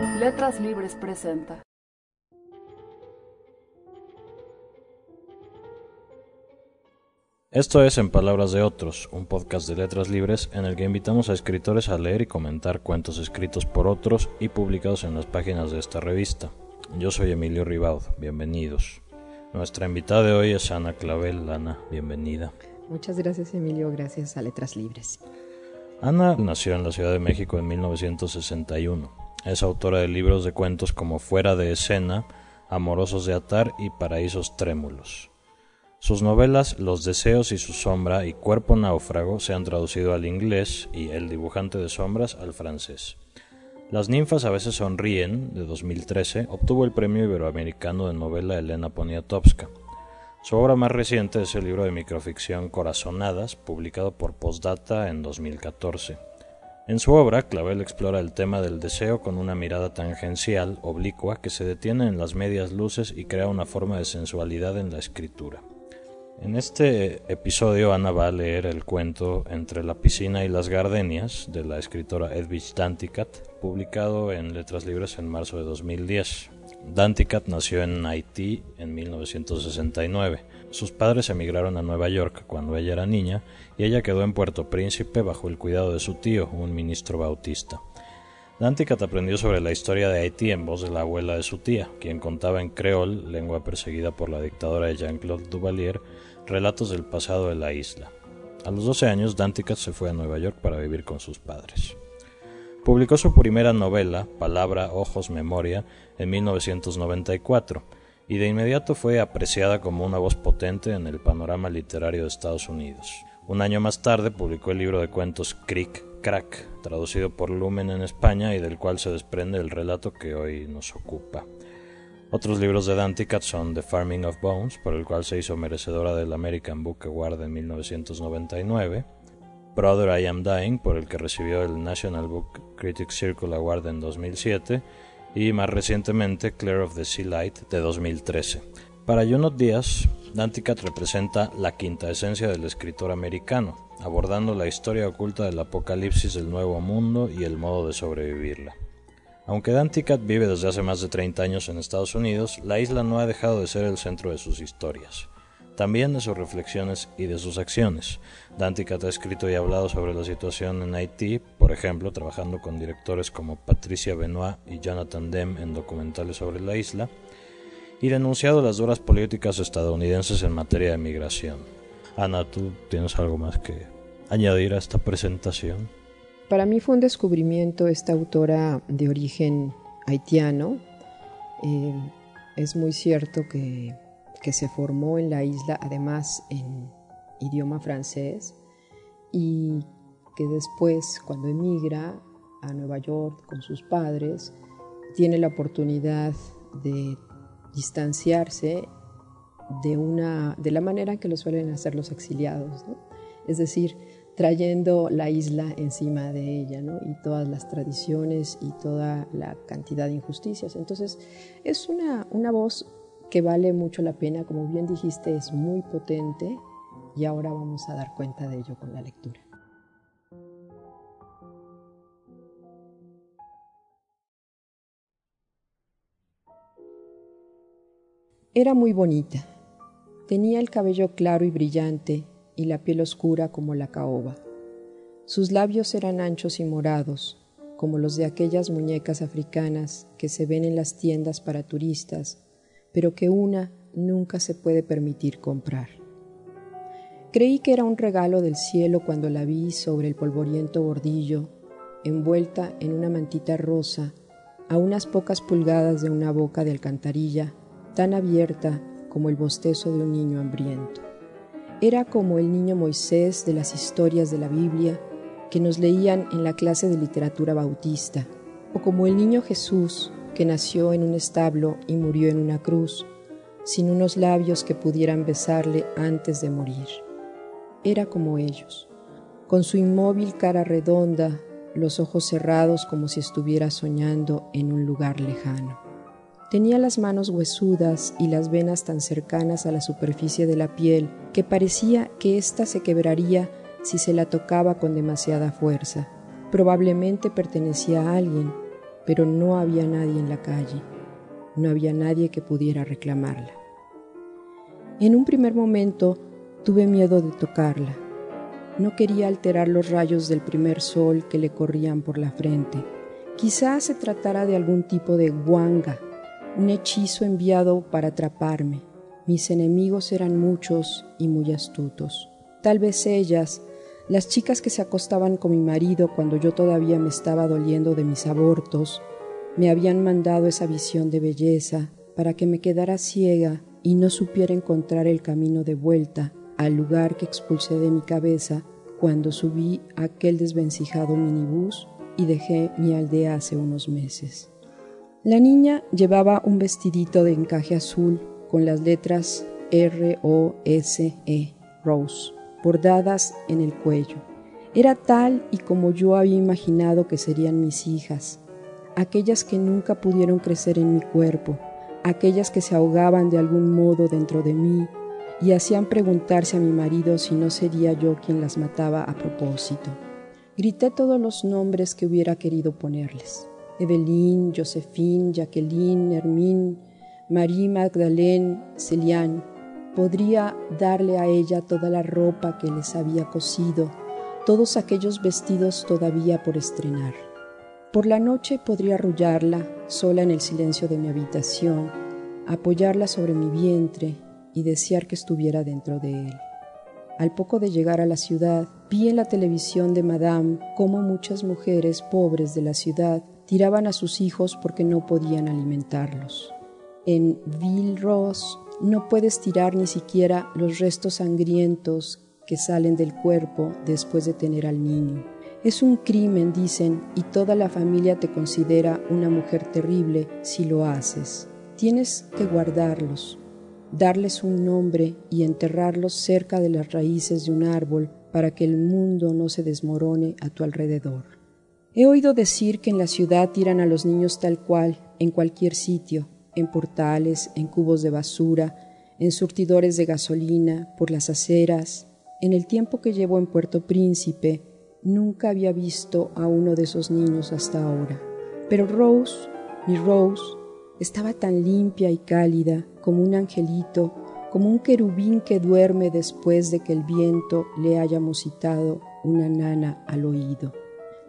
Letras Libres presenta. Esto es En Palabras de Otros, un podcast de letras libres en el que invitamos a escritores a leer y comentar cuentos escritos por otros y publicados en las páginas de esta revista. Yo soy Emilio Ribaud, bienvenidos. Nuestra invitada de hoy es Ana Clavel. Ana, bienvenida. Muchas gracias Emilio, gracias a Letras Libres. Ana nació en la Ciudad de México en 1961. Es autora de libros de cuentos como Fuera de escena, Amorosos de atar y Paraísos trémulos. Sus novelas Los deseos y su sombra y Cuerpo náufrago se han traducido al inglés y El dibujante de sombras al francés. Las ninfas a veces sonríen, de 2013, obtuvo el premio iberoamericano de novela Elena Poniatowska. Su obra más reciente es el libro de microficción Corazonadas, publicado por Postdata en 2014. En su obra, Clavel explora el tema del deseo con una mirada tangencial, oblicua, que se detiene en las medias luces y crea una forma de sensualidad en la escritura. En este episodio Ana va a leer el cuento Entre la piscina y las gardenias de la escritora Edwidge Danticat, publicado en Letras Libres en marzo de 2010. Danticat nació en Haití en 1969. Sus padres emigraron a Nueva York cuando ella era niña y ella quedó en Puerto Príncipe bajo el cuidado de su tío, un ministro bautista. Danticat aprendió sobre la historia de Haití en voz de la abuela de su tía, quien contaba en creol, lengua perseguida por la dictadura de Jean-Claude Duvalier, relatos del pasado de la isla. A los 12 años, Danticat se fue a Nueva York para vivir con sus padres. Publicó su primera novela, Palabra, Ojos, Memoria, en 1994, y de inmediato fue apreciada como una voz potente en el panorama literario de Estados Unidos. Un año más tarde publicó el libro de cuentos Crick Crack, traducido por Lumen en España y del cual se desprende el relato que hoy nos ocupa. Otros libros de Danticat son The Farming of Bones, por el cual se hizo merecedora del American Book Award en 1999, Brother I Am Dying, por el que recibió el National Book Critics Circle Award en 2007, y más recientemente Clear of the Sea Light de 2013. Para Junot Díaz, Danticat representa la quinta esencia del escritor americano, abordando la historia oculta del apocalipsis del Nuevo Mundo y el modo de sobrevivirla. Aunque Danticat vive desde hace más de 30 años en Estados Unidos, la isla no ha dejado de ser el centro de sus historias, también de sus reflexiones y de sus acciones. Danticat ha escrito y hablado sobre la situación en Haití, por ejemplo, trabajando con directores como Patricia Benoit y Jonathan Demme en documentales sobre la isla, y denunciado las duras políticas estadounidenses en materia de migración. Ana, ¿tú tienes algo más que añadir a esta presentación? Para mí fue un descubrimiento esta autora de origen haitiano. Eh, es muy cierto que, que, se formó en la isla, además en idioma francés, y que después, cuando emigra a Nueva York con sus padres, tiene la oportunidad de distanciarse de, una, de la manera que lo suelen hacer los exiliados, es decir, trayendo la isla encima de ella ¿no? y todas las tradiciones y toda la cantidad de injusticias. Entonces es una, una voz que vale mucho la pena, como bien dijiste, es muy potente y ahora vamos a dar cuenta de ello con la lectura. Era muy bonita. Tenía el cabello claro y brillante y la piel oscura como la caoba. Sus labios eran anchos y morados, como los de aquellas muñecas africanas que se ven en las tiendas para turistas, pero que una nunca se puede permitir comprar. Creí que era un regalo del cielo cuando la vi sobre el polvoriento bordillo, envuelta en una mantita rosa, a unas pocas pulgadas de una boca de alcantarilla tan abierta como el bostezo de un niño hambriento. Era como el niño Moisés de las historias de la Biblia que nos leían en la clase de literatura bautista, o como el niño Jesús que nació en un establo y murió en una cruz, sin unos labios que pudieran besarle antes de morir. Era como ellos, con su inmóvil cara redonda, los ojos cerrados como si estuviera soñando en un lugar lejano. Tenía las manos huesudas y las venas tan cercanas a la superficie de la piel que parecía que ésta se quebraría si se la tocaba con demasiada fuerza. Probablemente pertenecía a alguien, pero no había nadie en la calle, no había nadie que pudiera reclamarla. En un primer momento tuve miedo de tocarla. No quería alterar los rayos del primer sol que le corrían por la frente. Quizás se tratara de algún tipo de guanga, un hechizo enviado para atraparme. Mis enemigos eran muchos y muy astutos. Tal vez ellas, las chicas que se acostaban con mi marido cuando yo todavía me estaba doliendo de mis abortos, me habían mandado esa visión de belleza para que me quedara ciega y no supiera encontrar el camino de vuelta al lugar que expulsé de mi cabeza cuando subí aquel desvencijado minibús y dejé mi aldea hace unos meses. La niña llevaba un vestidito de encaje azul con las letras R-O-S-E, Rose, bordadas en el cuello. Era tal y como yo había imaginado que serían mis hijas, aquellas que nunca pudieron crecer en mi cuerpo, aquellas que se ahogaban de algún modo dentro de mí y hacían preguntarse a mi marido si no sería yo quien las mataba a propósito. Grité todos los nombres que hubiera querido ponerles. Evelyn, Josephine, Jacqueline, Hermine, Marie Magdalene, Celian. Podría darle a ella toda la ropa que les había cosido, todos aquellos vestidos todavía por estrenar. Por la noche podría arrullarla, sola en el silencio de mi habitación, apoyarla sobre mi vientre y desear que estuviera dentro de él. Al poco de llegar a la ciudad, vi en la televisión de Madame cómo muchas mujeres pobres de la ciudad tiraban a sus hijos porque no podían alimentarlos. En Villeros no puedes tirar ni siquiera los restos sangrientos que salen del cuerpo después de tener al niño. Es un crimen, dicen, y toda la familia te considera una mujer terrible si lo haces. Tienes que guardarlos, darles un nombre y enterrarlos cerca de las raíces de un árbol para que el mundo no se desmorone a tu alrededor. He oído decir que en la ciudad tiran a los niños tal cual, en cualquier sitio, en portales, en cubos de basura, en surtidores de gasolina, por las aceras. En el tiempo que llevo en Puerto Príncipe, Nunca había visto a uno de esos niños hasta ahora. Pero Rose, mi Rose, estaba tan limpia y cálida como un angelito, como un querubín que duerme después de que el viento le haya musitado una nana al oído.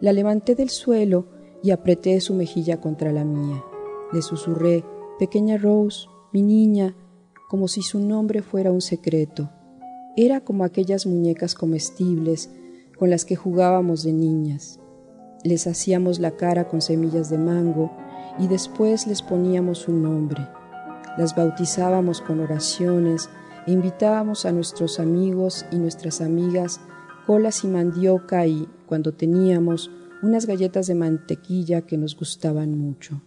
La levanté del suelo y apreté su mejilla contra la mía. Le susurré, pequeña Rose, mi niña, como si su nombre fuera un secreto. Era como aquellas muñecas comestibles con las que jugábamos de niñas. Les hacíamos la cara con semillas de mango y después les poníamos un nombre. Las bautizábamos con oraciones e invitábamos a nuestros amigos y nuestras amigas colas y mandioca y, cuando teníamos, unas galletas de mantequilla que nos gustaban mucho.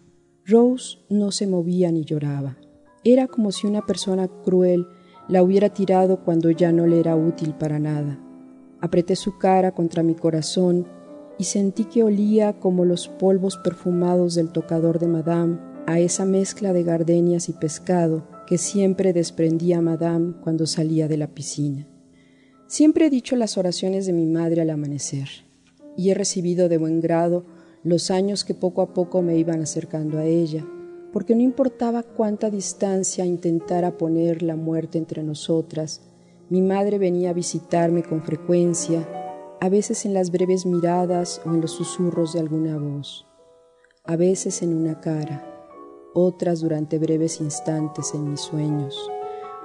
Rose no se movía ni lloraba. Era como si una persona cruel la hubiera tirado cuando ya no le era útil para nada. Apreté su cara contra mi corazón y sentí que olía como los polvos perfumados del tocador de Madame a esa mezcla de gardenias y pescado que siempre desprendía Madame cuando salía de la piscina. Siempre he dicho las oraciones de mi madre al amanecer y he recibido de buen grado los años que poco a poco me iban acercando a ella, porque no importaba cuánta distancia intentara poner la muerte entre nosotras, mi madre venía a visitarme con frecuencia, a veces en las breves miradas o en los susurros de alguna voz, a veces en una cara, otras durante breves instantes en mis sueños.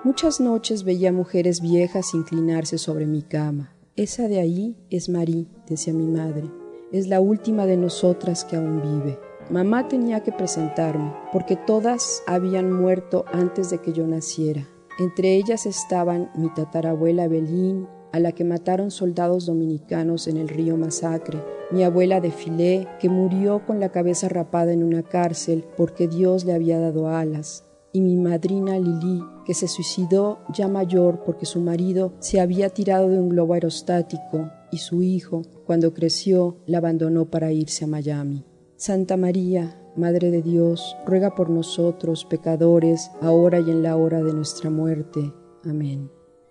Muchas noches veía mujeres viejas inclinarse sobre mi cama. Esa de ahí es Marie, decía mi madre. Es la última de nosotras que aún vive. Mamá tenía que presentarme, porque todas habían muerto antes de que yo naciera. Entre ellas estaban mi tatarabuela Belín, a la que mataron soldados dominicanos en el río Masacre, mi abuela de Filé, que murió con la cabeza rapada en una cárcel porque Dios le había dado alas, y mi madrina Lili, que se suicidó ya mayor porque su marido se había tirado de un globo aerostático y su hijo, cuando creció, la abandonó para irse a Miami. Santa María, Madre de Dios, ruega por nosotros, pecadores, ahora y en la hora de nuestra muerte. Amén.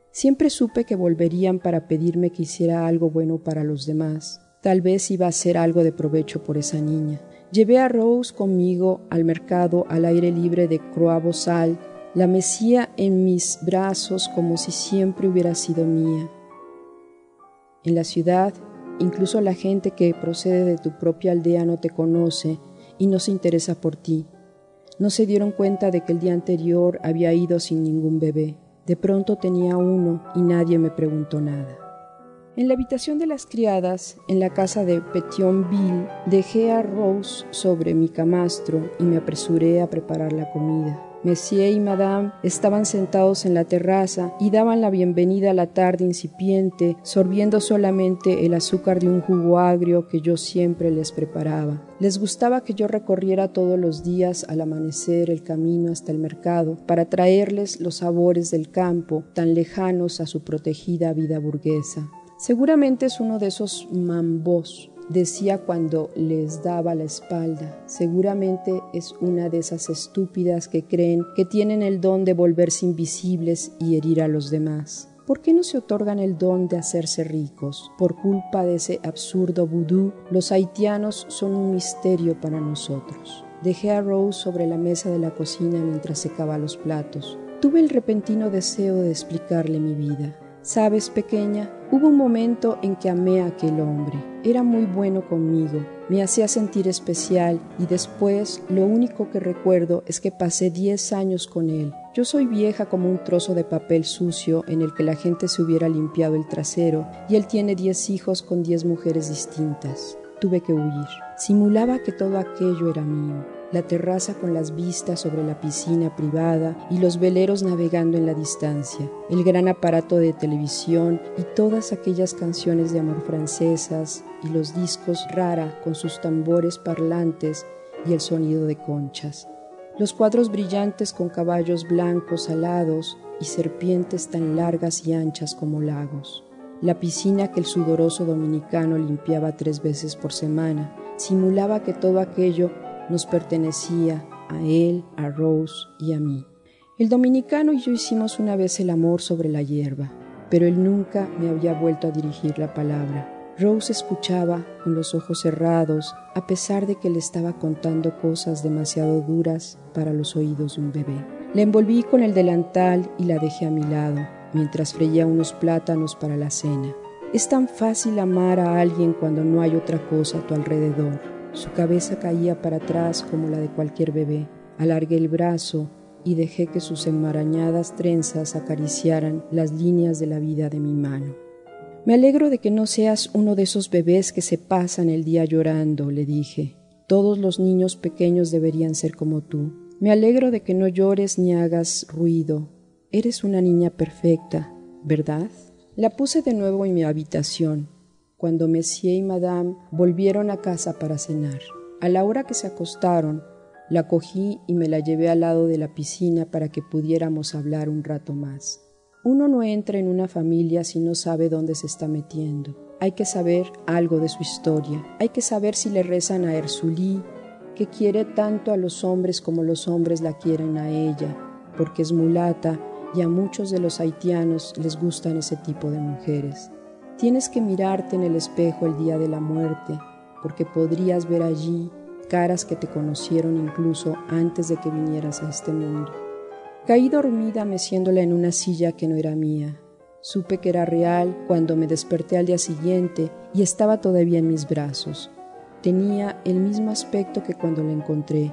Siempre supe que volverían para pedirme que hiciera algo bueno para los demás. Tal vez iba a hacer algo de provecho por esa niña. Llevé a Rose conmigo al mercado al aire libre de Croix-Bosal, la mecía en mis brazos como si siempre hubiera sido mía. En la ciudad, incluso la gente que procede de tu propia aldea no te conoce y no se interesa por ti. No se dieron cuenta de que el día anterior había ido sin ningún bebé. De pronto tenía uno y nadie me preguntó nada. En la habitación de las criadas, en la casa de Petionville, dejé a Rose sobre mi camastro y me apresuré a preparar la comida. Monsieur y Madame estaban sentados en la terraza y daban la bienvenida a la tarde incipiente, sorbiendo solamente el azúcar de un jugo agrio que yo siempre les preparaba. Les gustaba que yo recorriera todos los días al amanecer el camino hasta el mercado para traerles los sabores del campo tan lejanos a su protegida vida burguesa. Seguramente es uno de esos mambos decía cuando les daba la espalda. Seguramente es una de esas estúpidas que creen que tienen el don de volverse invisibles y herir a los demás. ¿Por qué no se otorgan el don de hacerse ricos? Por culpa de ese absurdo vudú, los haitianos son un misterio para nosotros. Dejé a Rose sobre la mesa de la cocina mientras secaba los platos. Tuve el repentino deseo de explicarle mi vida. Sabes, pequeña, hubo un momento en que amé a aquel hombre. Era muy bueno conmigo, me hacía sentir especial y después lo único que recuerdo es que pasé diez años con él. Yo soy vieja como un trozo de papel sucio en el que la gente se hubiera limpiado el trasero y él tiene diez hijos con diez mujeres distintas. Tuve que huir. Simulaba que todo aquello era mío la terraza con las vistas sobre la piscina privada y los veleros navegando en la distancia, el gran aparato de televisión y todas aquellas canciones de amor francesas y los discos rara con sus tambores parlantes y el sonido de conchas. Los cuadros brillantes con caballos blancos alados y serpientes tan largas y anchas como lagos. La piscina que el sudoroso dominicano limpiaba tres veces por semana simulaba que todo aquello nos pertenecía a él, a Rose y a mí. El dominicano y yo hicimos una vez el amor sobre la hierba, pero él nunca me había vuelto a dirigir la palabra. Rose escuchaba con los ojos cerrados, a pesar de que le estaba contando cosas demasiado duras para los oídos de un bebé. La envolví con el delantal y la dejé a mi lado, mientras freía unos plátanos para la cena. Es tan fácil amar a alguien cuando no hay otra cosa a tu alrededor. Su cabeza caía para atrás como la de cualquier bebé. Alargué el brazo y dejé que sus enmarañadas trenzas acariciaran las líneas de la vida de mi mano. Me alegro de que no seas uno de esos bebés que se pasan el día llorando, le dije. Todos los niños pequeños deberían ser como tú. Me alegro de que no llores ni hagas ruido. Eres una niña perfecta, ¿verdad? La puse de nuevo en mi habitación cuando Monsieur y Madame volvieron a casa para cenar. A la hora que se acostaron, la cogí y me la llevé al lado de la piscina para que pudiéramos hablar un rato más. Uno no entra en una familia si no sabe dónde se está metiendo. Hay que saber algo de su historia. Hay que saber si le rezan a Ersulí, que quiere tanto a los hombres como los hombres la quieren a ella, porque es mulata y a muchos de los haitianos les gustan ese tipo de mujeres. Tienes que mirarte en el espejo el día de la muerte, porque podrías ver allí caras que te conocieron incluso antes de que vinieras a este mundo. Caí dormida meciéndola en una silla que no era mía. Supe que era real cuando me desperté al día siguiente y estaba todavía en mis brazos. Tenía el mismo aspecto que cuando la encontré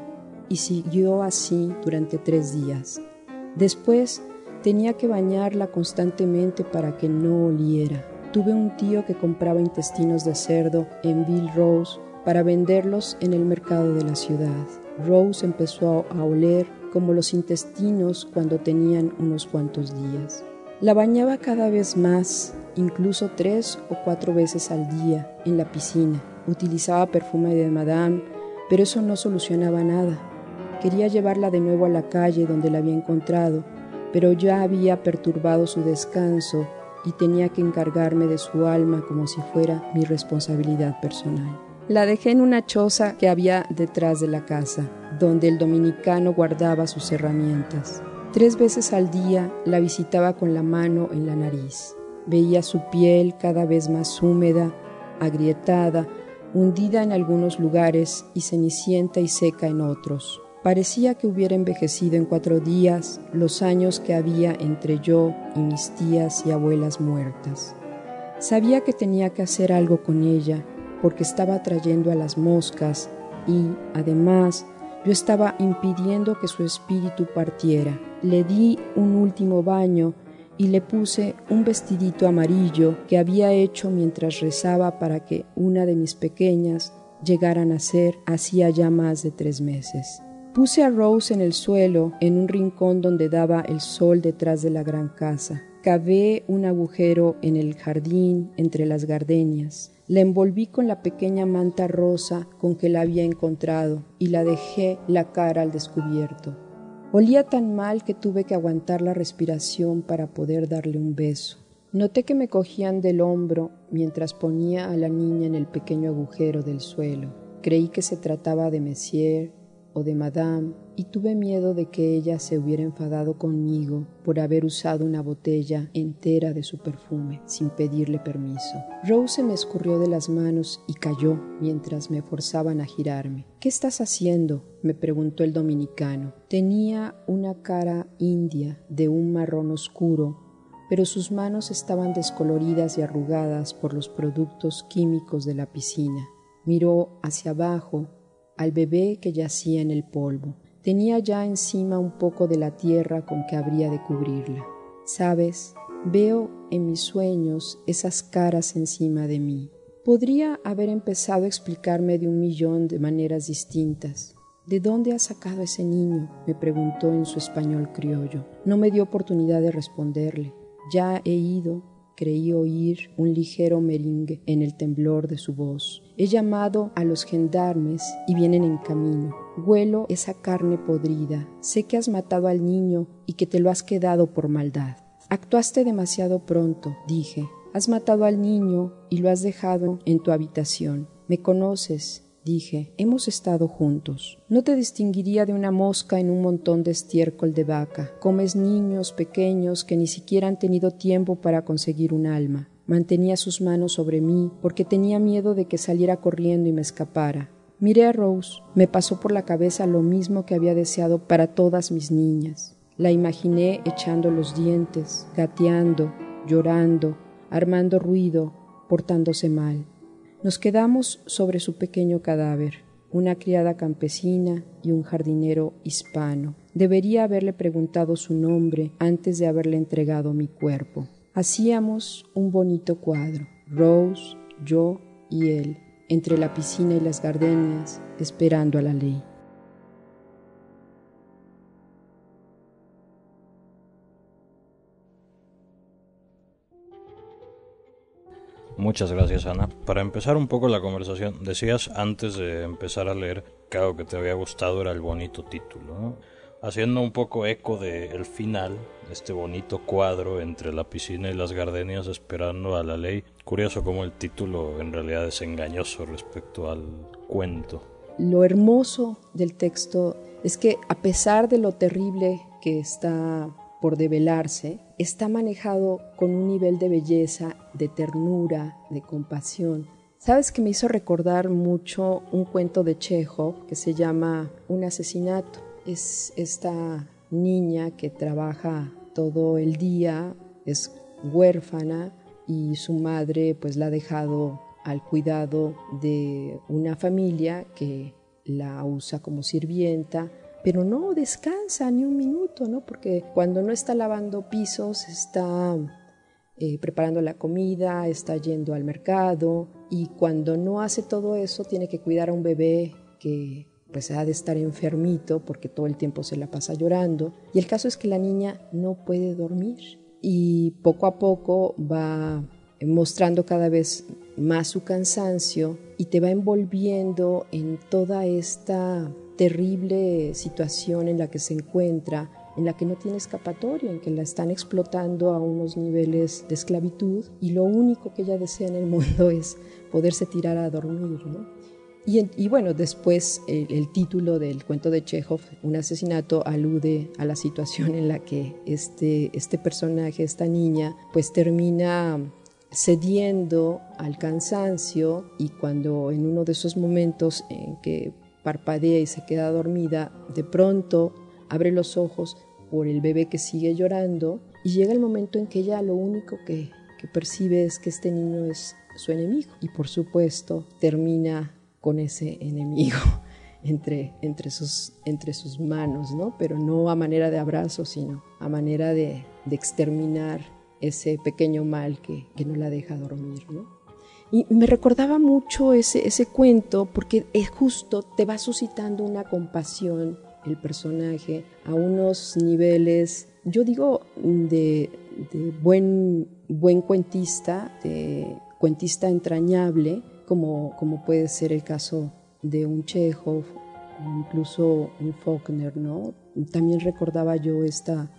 y siguió así durante tres días. Después tenía que bañarla constantemente para que no oliera. Tuve un tío que compraba intestinos de cerdo en Bill Rose para venderlos en el mercado de la ciudad. Rose empezó a oler como los intestinos cuando tenían unos cuantos días. La bañaba cada vez más, incluso tres o cuatro veces al día, en la piscina. Utilizaba perfume de Madame, pero eso no solucionaba nada. Quería llevarla de nuevo a la calle donde la había encontrado, pero ya había perturbado su descanso y tenía que encargarme de su alma como si fuera mi responsabilidad personal. La dejé en una choza que había detrás de la casa, donde el dominicano guardaba sus herramientas. Tres veces al día la visitaba con la mano en la nariz. Veía su piel cada vez más húmeda, agrietada, hundida en algunos lugares y cenicienta y seca en otros. Parecía que hubiera envejecido en cuatro días los años que había entre yo y mis tías y abuelas muertas. Sabía que tenía que hacer algo con ella porque estaba trayendo a las moscas y, además, yo estaba impidiendo que su espíritu partiera. Le di un último baño y le puse un vestidito amarillo que había hecho mientras rezaba para que una de mis pequeñas llegara a nacer hacía ya más de tres meses. Puse a Rose en el suelo, en un rincón donde daba el sol detrás de la gran casa. Cavé un agujero en el jardín entre las gardenias. La envolví con la pequeña manta rosa con que la había encontrado y la dejé la cara al descubierto. Olía tan mal que tuve que aguantar la respiración para poder darle un beso. Noté que me cogían del hombro mientras ponía a la niña en el pequeño agujero del suelo. Creí que se trataba de Messier o de Madame y tuve miedo de que ella se hubiera enfadado conmigo por haber usado una botella entera de su perfume sin pedirle permiso. Rose se me escurrió de las manos y cayó mientras me forzaban a girarme. ¿Qué estás haciendo? me preguntó el dominicano. Tenía una cara india de un marrón oscuro pero sus manos estaban descoloridas y arrugadas por los productos químicos de la piscina. Miró hacia abajo al bebé que yacía en el polvo. Tenía ya encima un poco de la tierra con que habría de cubrirla. Sabes, veo en mis sueños esas caras encima de mí. Podría haber empezado a explicarme de un millón de maneras distintas. ¿De dónde ha sacado ese niño? me preguntó en su español criollo. No me dio oportunidad de responderle. Ya he ido creí oír un ligero merengue en el temblor de su voz. He llamado a los gendarmes y vienen en camino. Huelo esa carne podrida. Sé que has matado al niño y que te lo has quedado por maldad. Actuaste demasiado pronto, dije. Has matado al niño y lo has dejado en tu habitación. Me conoces, dije, hemos estado juntos. No te distinguiría de una mosca en un montón de estiércol de vaca. Comes niños pequeños que ni siquiera han tenido tiempo para conseguir un alma. Mantenía sus manos sobre mí porque tenía miedo de que saliera corriendo y me escapara. Miré a Rose. Me pasó por la cabeza lo mismo que había deseado para todas mis niñas. La imaginé echando los dientes, gateando, llorando, armando ruido, portándose mal. Nos quedamos sobre su pequeño cadáver, una criada campesina y un jardinero hispano. Debería haberle preguntado su nombre antes de haberle entregado mi cuerpo. Hacíamos un bonito cuadro, Rose, yo y él, entre la piscina y las gardenias, esperando a la ley. Muchas gracias, Ana. Para empezar un poco la conversación, decías antes de empezar a leer que algo que te había gustado era el bonito título, haciendo un poco eco del final, este bonito cuadro entre la piscina y las gardenias esperando a la ley. Curioso como el título en realidad es engañoso respecto al cuento. Lo hermoso del texto es que a pesar de lo terrible que está por develarse, está manejado con un nivel de belleza, de ternura, de compasión. Sabes que me hizo recordar mucho un cuento de Chekhov que se llama Un asesinato. Es esta niña que trabaja todo el día, es huérfana y su madre pues la ha dejado al cuidado de una familia que la usa como sirvienta pero no descansa ni un minuto, ¿no? Porque cuando no está lavando pisos, está eh, preparando la comida, está yendo al mercado y cuando no hace todo eso tiene que cuidar a un bebé que pues ha de estar enfermito porque todo el tiempo se la pasa llorando y el caso es que la niña no puede dormir y poco a poco va mostrando cada vez más su cansancio y te va envolviendo en toda esta terrible situación en la que se encuentra, en la que no tiene escapatoria, en que la están explotando a unos niveles de esclavitud y lo único que ella desea en el mundo es poderse tirar a dormir. Y, bueno, después el, título del cuento de Chekhov, Un asesinato, alude a la situación en la que este, este personaje, esta niña, pues termina cediendo al cansancio y cuando en uno de esos momentos en que parpadea y se queda dormida, de pronto abre los ojos por el bebé que sigue llorando y llega el momento en que ella lo único que, que percibe es que este niño es su enemigo y por supuesto termina con ese enemigo entre, entre, sus, entre sus manos, ¿no? pero no a manera de abrazo, sino a manera de, exterminar ese pequeño mal que, que no la deja dormir. ¿no? Y me recordaba mucho ese, ese cuento porque es justo, te va suscitando una compasión el personaje a unos niveles, yo digo, de, buen, buen cuentista, de cuentista entrañable, como, como puede ser el caso de un Chekhov, incluso un Faulkner, ¿no? También recordaba yo esta,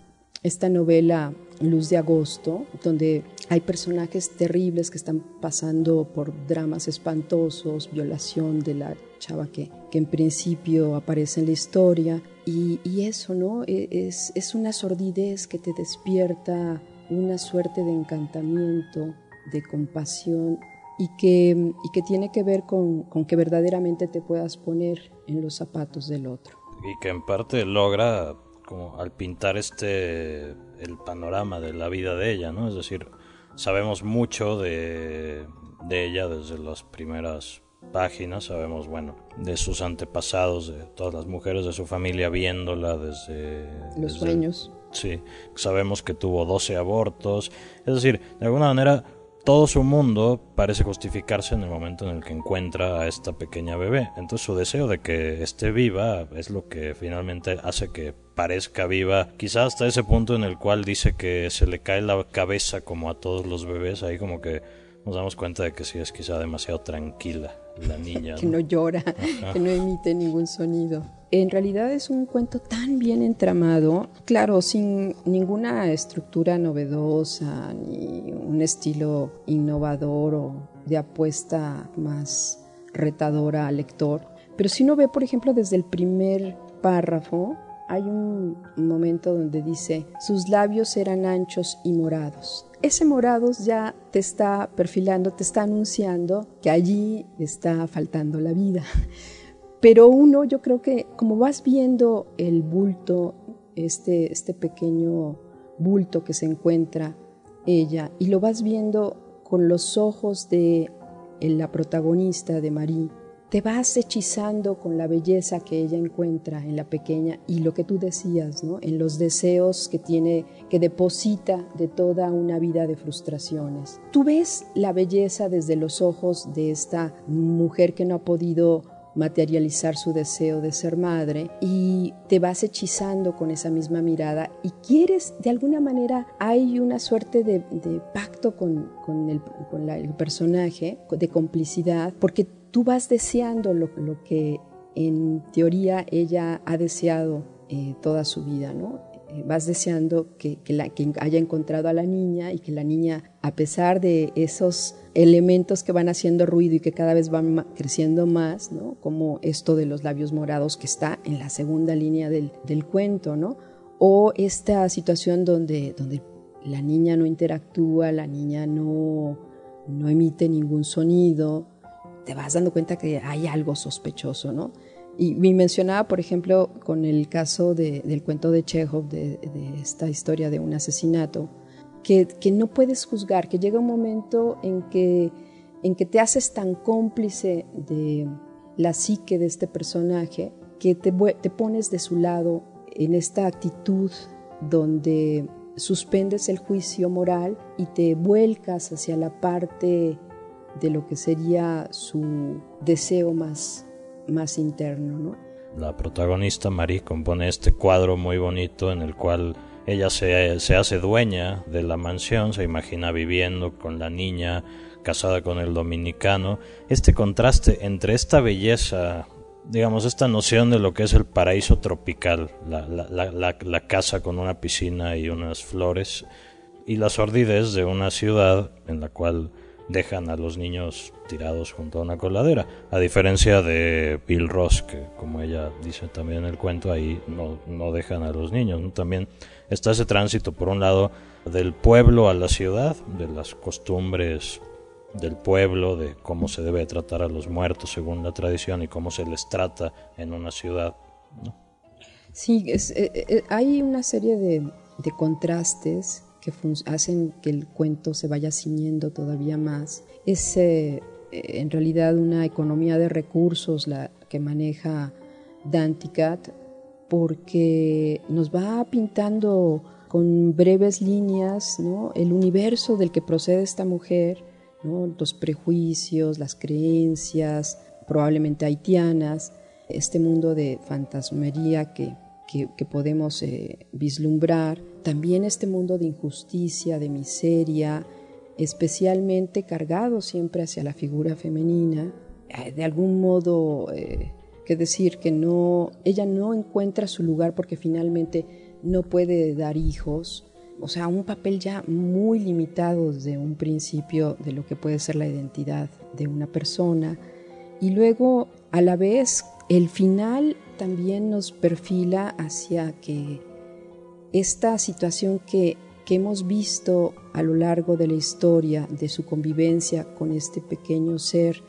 esta novela Luz de Agosto, donde hay personajes terribles que están pasando por dramas espantosos, violación de la chava que, que en principio aparece en la historia, y, y eso, ¿no? E, es, es una sordidez que te despierta una suerte de encantamiento, de compasión y que, y que tiene que ver con, con, que verdaderamente te puedas poner en los zapatos del otro. Y que en parte logra, como al pintar este, el panorama de la vida de ella, ¿no? Es decir, sabemos mucho de, de ella desde las primeras páginas, sabemos, bueno, de sus antepasados, de todas las mujeres de su familia viéndola desde... Los desde, sueños. Sí, sabemos que tuvo 12 abortos, es decir, de alguna manera todo su mundo parece justificarse en el momento en el que encuentra a esta pequeña bebé. Entonces su deseo de que esté viva es lo que finalmente hace que parezca viva. Quizá hasta ese punto en el cual dice que se le cae la cabeza como a todos los bebés, ahí como que nos damos cuenta de que sí es quizá demasiado tranquila la niña. que no, no llora, Ajá. que no emite ningún sonido. En realidad es un cuento tan bien entramado, claro, sin ninguna estructura novedosa, ni un estilo innovador o de apuesta más retadora al lector. Pero si uno ve, por ejemplo, desde el primer párrafo, hay un momento donde dice, sus labios eran anchos y morados. Ese morados ya te está perfilando, te está anunciando que allí está faltando la vida. Pero uno, yo creo que como vas viendo el bulto, este, este pequeño bulto que se encuentra ella, y lo vas viendo con los ojos de la protagonista de Marie, te vas hechizando con la belleza que ella encuentra en la pequeña y lo que tú decías, ¿no? En los deseos que tiene, que deposita de toda una vida de frustraciones. Tú ves la belleza desde los ojos de esta mujer que no ha podido materializar su deseo de ser madre y te vas hechizando con esa misma mirada y quieres, de alguna manera, hay una suerte de, pacto con, el, el, personaje, de complicidad, porque tú vas deseando lo, que en teoría ella ha deseado eh, toda su vida, ¿no? vas deseando que, haya encontrado a la niña y que la niña, a pesar de esos elementos que van haciendo ruido y que cada vez van creciendo más, ¿no? como esto de los labios morados que está en la segunda línea del, cuento, ¿no? o esta situación donde, la niña no interactúa, la niña no emite ningún sonido, te vas dando cuenta que hay algo sospechoso, ¿no? Y me mencionaba, por ejemplo, con el caso de, del cuento de Chekhov, de, de, esta historia de un asesinato, que, que, no puedes juzgar, que llega un momento en que, en que te haces tan cómplice de la psique de este personaje que te, te pones de su lado en esta actitud donde suspendes el juicio moral y te vuelcas hacia la parte de lo que sería su deseo más más interno, ¿no? La protagonista Marie compone este cuadro muy bonito en el cual ella se, se, hace dueña de la mansión, se imagina viviendo con la niña, casada con el dominicano. Este contraste entre esta belleza, digamos, esta noción de lo que es el paraíso tropical, la, la, la, la casa con una piscina y unas flores, y la sordidez de una ciudad en la cual dejan a los niños tirados junto a una coladera, a diferencia de Bill Ross, que como ella dice también en el cuento, ahí no, no dejan a los niños. También está ese tránsito, por un lado, del pueblo a la ciudad, de las costumbres del pueblo, de cómo se debe tratar a los muertos según la tradición y cómo se les trata en una ciudad. Sí, eh, eh, hay una serie de contrastes que hacen que el cuento se vaya ciñendo todavía más. Es eh, en realidad una economía de recursos la que maneja Danticat porque nos va pintando con breves líneas ¿no? el universo del que procede esta mujer, ¿no? los prejuicios, las creencias, probablemente haitianas, este mundo de fantasmería que que, podemos eh, vislumbrar, también este mundo de injusticia, de miseria, especialmente cargado siempre hacia la figura femenina, eh, de algún modo, eh, que decir que no, ella no encuentra su lugar porque finalmente no puede dar hijos, o sea, un papel ya muy limitado desde un principio de lo que puede ser la identidad de una persona, y luego a la vez el final también nos perfila hacia que esta situación que, hemos visto a lo largo de la historia de su convivencia con este pequeño ser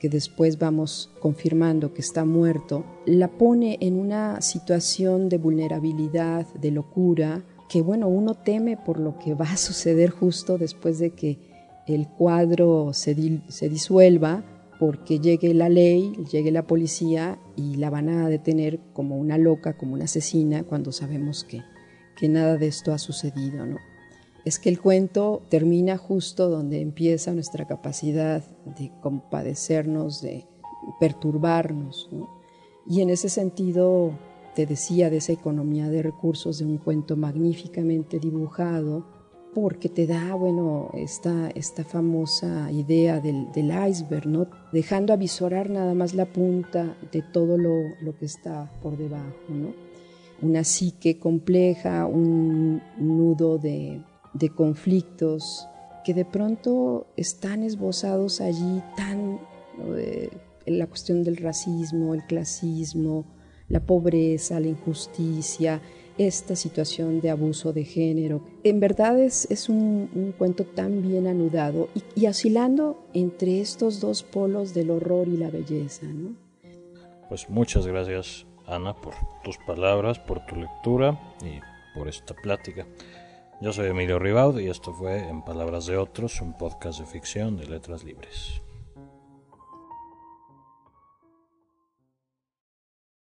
que después vamos confirmando que está muerto, la pone en una situación de vulnerabilidad, de locura, que bueno, uno teme por lo que va a suceder justo después de que el cuadro se, se disuelva porque llegue la ley, llegue la policía y la van a detener como una loca, como una asesina, cuando sabemos que, que nada de esto ha sucedido. ¿no? Es que el cuento termina justo donde empieza nuestra capacidad de compadecernos, de perturbarnos. Y en ese sentido, te decía de esa economía de recursos de un cuento magníficamente dibujado, porque te da, bueno, esta, esta famosa idea del, iceberg, ¿no? Dejando avisorar nada más la punta de todo lo, que está por debajo, ¿no? Una psique compleja, un nudo de, conflictos que de pronto están esbozados allí tan la cuestión del racismo, el clasismo, la pobreza, la injusticia, esta situación de abuso de género. En verdad es, es un, cuento tan bien anudado y, y, oscilando entre estos dos polos del horror y la belleza. ¿no? Pues muchas gracias Ana por tus palabras, por tu lectura y por esta plática. Yo soy Emilio Ribaud y esto fue En Palabras de Otros, un podcast de ficción de letras libres.